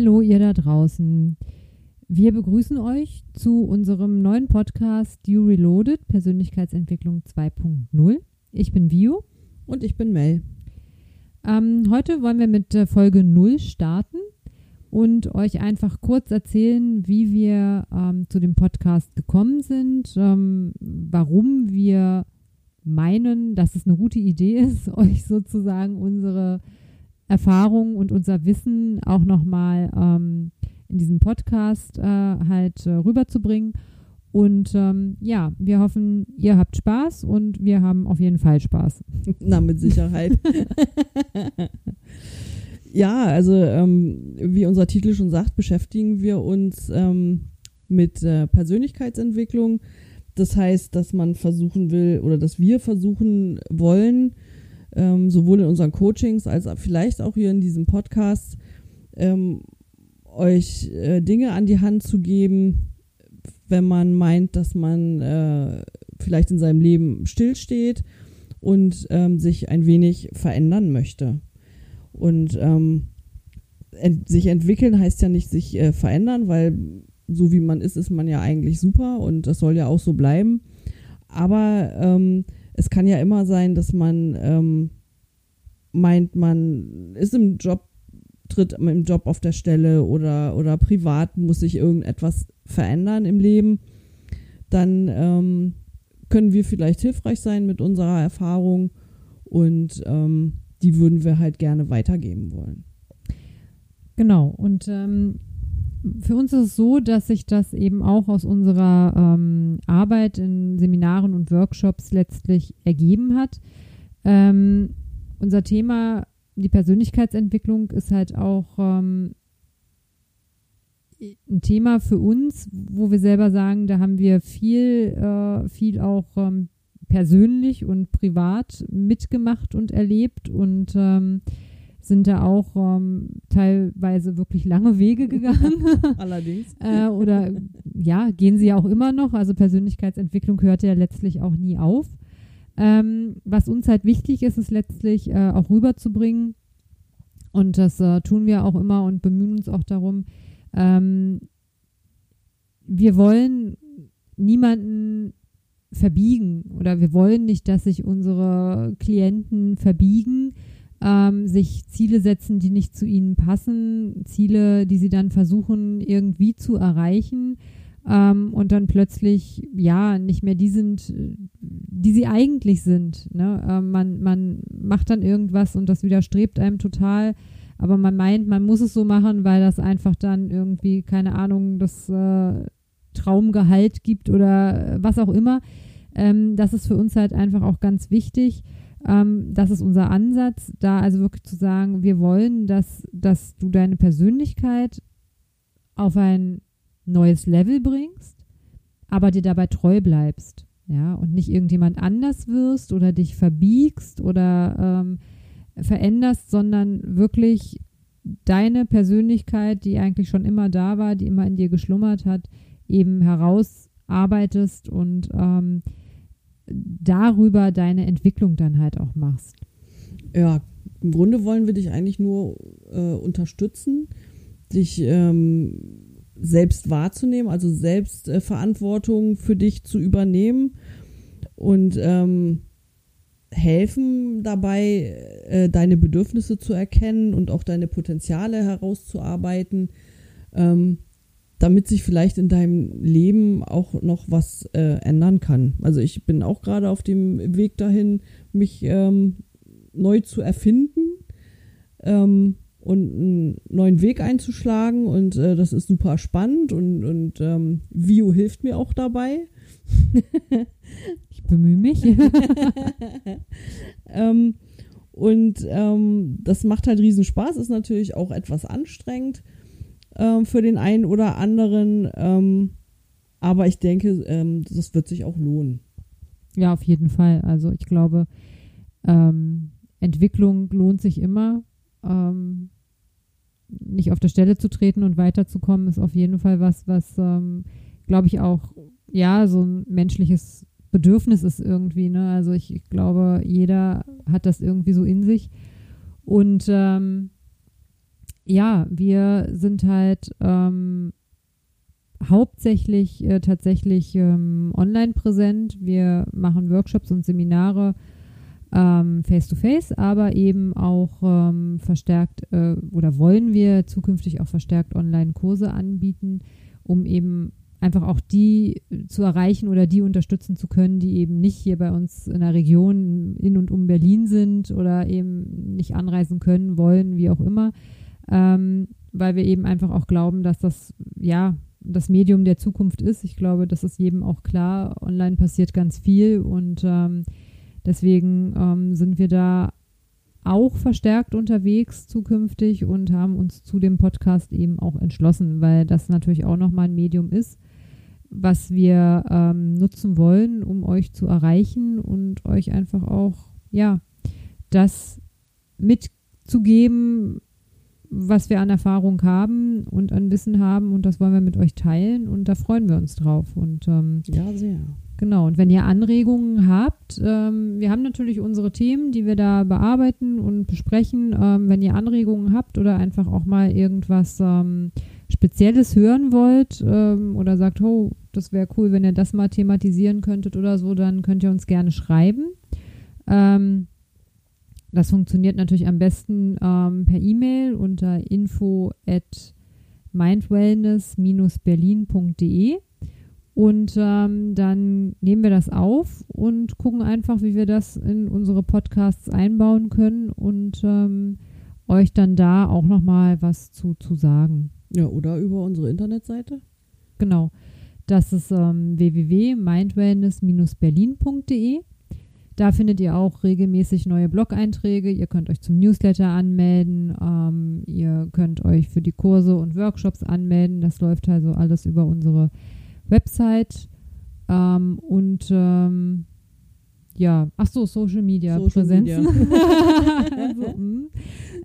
Hallo ihr da draußen. Wir begrüßen euch zu unserem neuen Podcast You Reloaded Persönlichkeitsentwicklung 2.0. Ich bin Vio. Und ich bin Mel. Ähm, heute wollen wir mit äh, Folge 0 starten und euch einfach kurz erzählen, wie wir ähm, zu dem Podcast gekommen sind, ähm, warum wir meinen, dass es eine gute Idee ist, euch sozusagen unsere Erfahrungen und unser Wissen auch nochmal ähm, in diesem Podcast äh, halt äh, rüberzubringen. Und ähm, ja, wir hoffen, ihr habt Spaß und wir haben auf jeden Fall Spaß. Na, mit Sicherheit. ja, also ähm, wie unser Titel schon sagt, beschäftigen wir uns ähm, mit äh, Persönlichkeitsentwicklung. Das heißt, dass man versuchen will oder dass wir versuchen wollen, ähm, sowohl in unseren Coachings als vielleicht auch hier in diesem Podcast, ähm, euch äh, Dinge an die Hand zu geben, wenn man meint, dass man äh, vielleicht in seinem Leben stillsteht und ähm, sich ein wenig verändern möchte. Und ähm, ent sich entwickeln heißt ja nicht sich äh, verändern, weil so wie man ist, ist man ja eigentlich super und das soll ja auch so bleiben. Aber ähm, es kann ja immer sein, dass man ähm, meint, man ist im Job, tritt im Job auf der Stelle oder, oder privat muss sich irgendetwas verändern im Leben. Dann ähm, können wir vielleicht hilfreich sein mit unserer Erfahrung und ähm, die würden wir halt gerne weitergeben wollen. Genau. Und ähm, für uns ist es so, dass sich das eben auch aus unserer ähm, Arbeit in Seminaren und Workshops letztlich ergeben hat. Ähm, unser Thema, die Persönlichkeitsentwicklung, ist halt auch ähm, ein Thema für uns, wo wir selber sagen, da haben wir viel, äh, viel auch ähm, persönlich und privat mitgemacht und erlebt und ähm, sind da auch ähm, teilweise wirklich lange Wege gegangen. Allerdings. äh, oder ja, gehen sie ja auch immer noch. Also Persönlichkeitsentwicklung hört ja letztlich auch nie auf. Ähm, was uns halt wichtig ist, ist letztlich äh, auch rüberzubringen. Und das äh, tun wir auch immer und bemühen uns auch darum. Ähm, wir wollen niemanden verbiegen oder wir wollen nicht, dass sich unsere Klienten verbiegen, ähm, sich Ziele setzen, die nicht zu ihnen passen, Ziele, die sie dann versuchen irgendwie zu erreichen ähm, und dann plötzlich ja nicht mehr die sind, die sie eigentlich sind. Ne? Ähm, man, man macht dann irgendwas und das widerstrebt einem total, aber man meint, man muss es so machen, weil das einfach dann irgendwie, keine Ahnung, das äh, Traumgehalt gibt oder was auch immer. Ähm, das ist für uns halt einfach auch ganz wichtig. Ähm, das ist unser Ansatz, da also wirklich zu sagen, wir wollen, dass, dass du deine Persönlichkeit auf ein neues Level bringst, aber dir dabei treu bleibst. Ja, und nicht irgendjemand anders wirst oder dich verbiegst oder ähm, veränderst, sondern wirklich deine Persönlichkeit, die eigentlich schon immer da war, die immer in dir geschlummert hat, eben herausarbeitest und ähm, darüber deine Entwicklung dann halt auch machst. Ja, im Grunde wollen wir dich eigentlich nur äh, unterstützen, dich ähm, selbst wahrzunehmen, also selbst äh, Verantwortung für dich zu übernehmen und ähm, helfen dabei, äh, deine Bedürfnisse zu erkennen und auch deine Potenziale herauszuarbeiten. Ähm, damit sich vielleicht in deinem Leben auch noch was äh, ändern kann. Also ich bin auch gerade auf dem Weg dahin, mich ähm, neu zu erfinden ähm, und einen neuen Weg einzuschlagen und äh, das ist super spannend und, und ähm, Vio hilft mir auch dabei. ich bemühe mich. ähm, und ähm, das macht halt riesen Spaß, ist natürlich auch etwas anstrengend ähm, für den einen oder anderen. Ähm, aber ich denke, ähm, das wird sich auch lohnen. Ja, auf jeden Fall. Also ich glaube, ähm, Entwicklung lohnt sich immer. Ähm, nicht auf der Stelle zu treten und weiterzukommen, ist auf jeden Fall was, was, ähm, glaube ich, auch, ja, so ein menschliches Bedürfnis ist irgendwie. Ne? Also ich, ich glaube, jeder hat das irgendwie so in sich. Und ähm, ja, wir sind halt ähm, hauptsächlich äh, tatsächlich ähm, online präsent. Wir machen Workshops und Seminare ähm, face-to-face, aber eben auch ähm, verstärkt äh, oder wollen wir zukünftig auch verstärkt Online-Kurse anbieten, um eben einfach auch die zu erreichen oder die unterstützen zu können, die eben nicht hier bei uns in der Region in und um Berlin sind oder eben nicht anreisen können, wollen, wie auch immer, ähm, weil wir eben einfach auch glauben, dass das ja das Medium der Zukunft ist. Ich glaube, das ist jedem auch klar. Online passiert ganz viel und ähm, deswegen ähm, sind wir da auch verstärkt unterwegs zukünftig und haben uns zu dem Podcast eben auch entschlossen, weil das natürlich auch nochmal ein Medium ist, was wir ähm, nutzen wollen, um euch zu erreichen und euch einfach auch, ja, das mitzugeben, was wir an Erfahrung haben und an Wissen haben und das wollen wir mit euch teilen und da freuen wir uns drauf. Und ähm, ja, sehr. Genau, und wenn ihr Anregungen habt, ähm, wir haben natürlich unsere Themen, die wir da bearbeiten und besprechen. Ähm, wenn ihr Anregungen habt oder einfach auch mal irgendwas ähm, Spezielles hören wollt ähm, oder sagt, oh, das wäre cool, wenn ihr das mal thematisieren könntet oder so, dann könnt ihr uns gerne schreiben. Ähm, das funktioniert natürlich am besten ähm, per E-Mail unter info at mindwellness-berlin.de und ähm, dann nehmen wir das auf und gucken einfach, wie wir das in unsere Podcasts einbauen können und ähm, euch dann da auch nochmal was zu, zu sagen. Ja, oder über unsere Internetseite. Genau. Das ist ähm, www.mindwellness-berlin.de. Da findet ihr auch regelmäßig neue Blog-Einträge. Ihr könnt euch zum Newsletter anmelden. Ähm, ihr könnt euch für die Kurse und Workshops anmelden. Das läuft also alles über unsere Website ähm, und ähm, ja, ach so, Social Media Social Präsenzen. Media.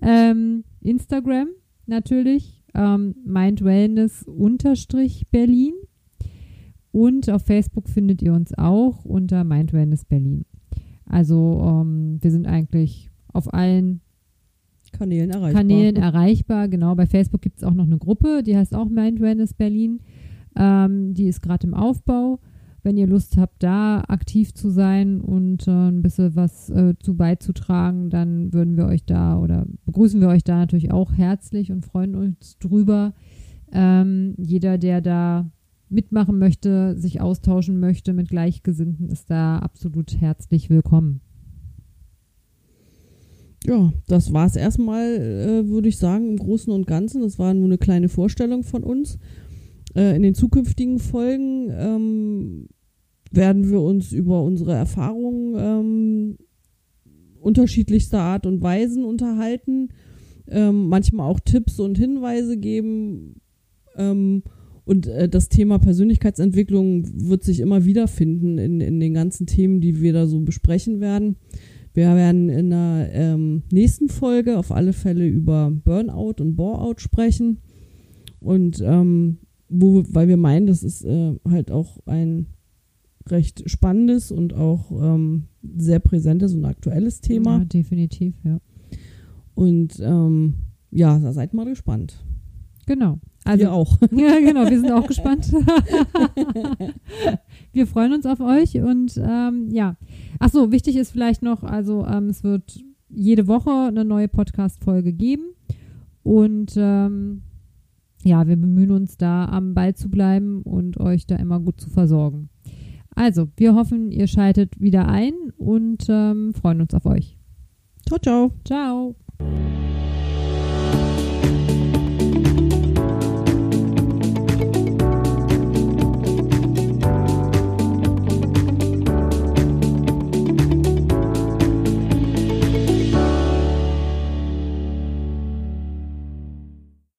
also, Instagram natürlich, ähm, Mind Wellness unterstrich Berlin. Und auf Facebook findet ihr uns auch unter Mind Wellness Berlin. Also ähm, wir sind eigentlich auf allen Kanälen erreichbar. Kanälen erreichbar. Genau, bei Facebook gibt es auch noch eine Gruppe, die heißt auch Mind Wellness Berlin. Ähm, die ist gerade im Aufbau. Wenn ihr Lust habt, da aktiv zu sein und äh, ein bisschen was äh, zu beizutragen, dann würden wir euch da oder begrüßen wir euch da natürlich auch herzlich und freuen uns drüber. Ähm, jeder, der da mitmachen möchte, sich austauschen möchte mit Gleichgesinnten, ist da absolut herzlich willkommen. Ja, das war es erstmal, äh, würde ich sagen, im Großen und Ganzen. Das war nur eine kleine Vorstellung von uns. Äh, in den zukünftigen Folgen ähm, werden wir uns über unsere Erfahrungen ähm, unterschiedlichster Art und Weisen unterhalten, ähm, manchmal auch Tipps und Hinweise geben. Ähm, und äh, das Thema Persönlichkeitsentwicklung wird sich immer wiederfinden in, in den ganzen Themen, die wir da so besprechen werden. Wir werden in der ähm, nächsten Folge auf alle Fälle über Burnout und Boreout sprechen. Und ähm, wo, weil wir meinen, das ist äh, halt auch ein recht spannendes und auch ähm, sehr präsentes und aktuelles Thema. Ja, definitiv, ja. Und ähm, ja, da seid mal gespannt. Genau. Also, wir auch. Ja, genau, wir sind auch gespannt. wir freuen uns auf euch und ähm, ja. Ach so, wichtig ist vielleicht noch, also ähm, es wird jede Woche eine neue Podcast-Folge geben und ähm, ja, wir bemühen uns da am Ball zu bleiben und euch da immer gut zu versorgen. Also, wir hoffen, ihr schaltet wieder ein und ähm, freuen uns auf euch. Ciao, ciao. Ciao.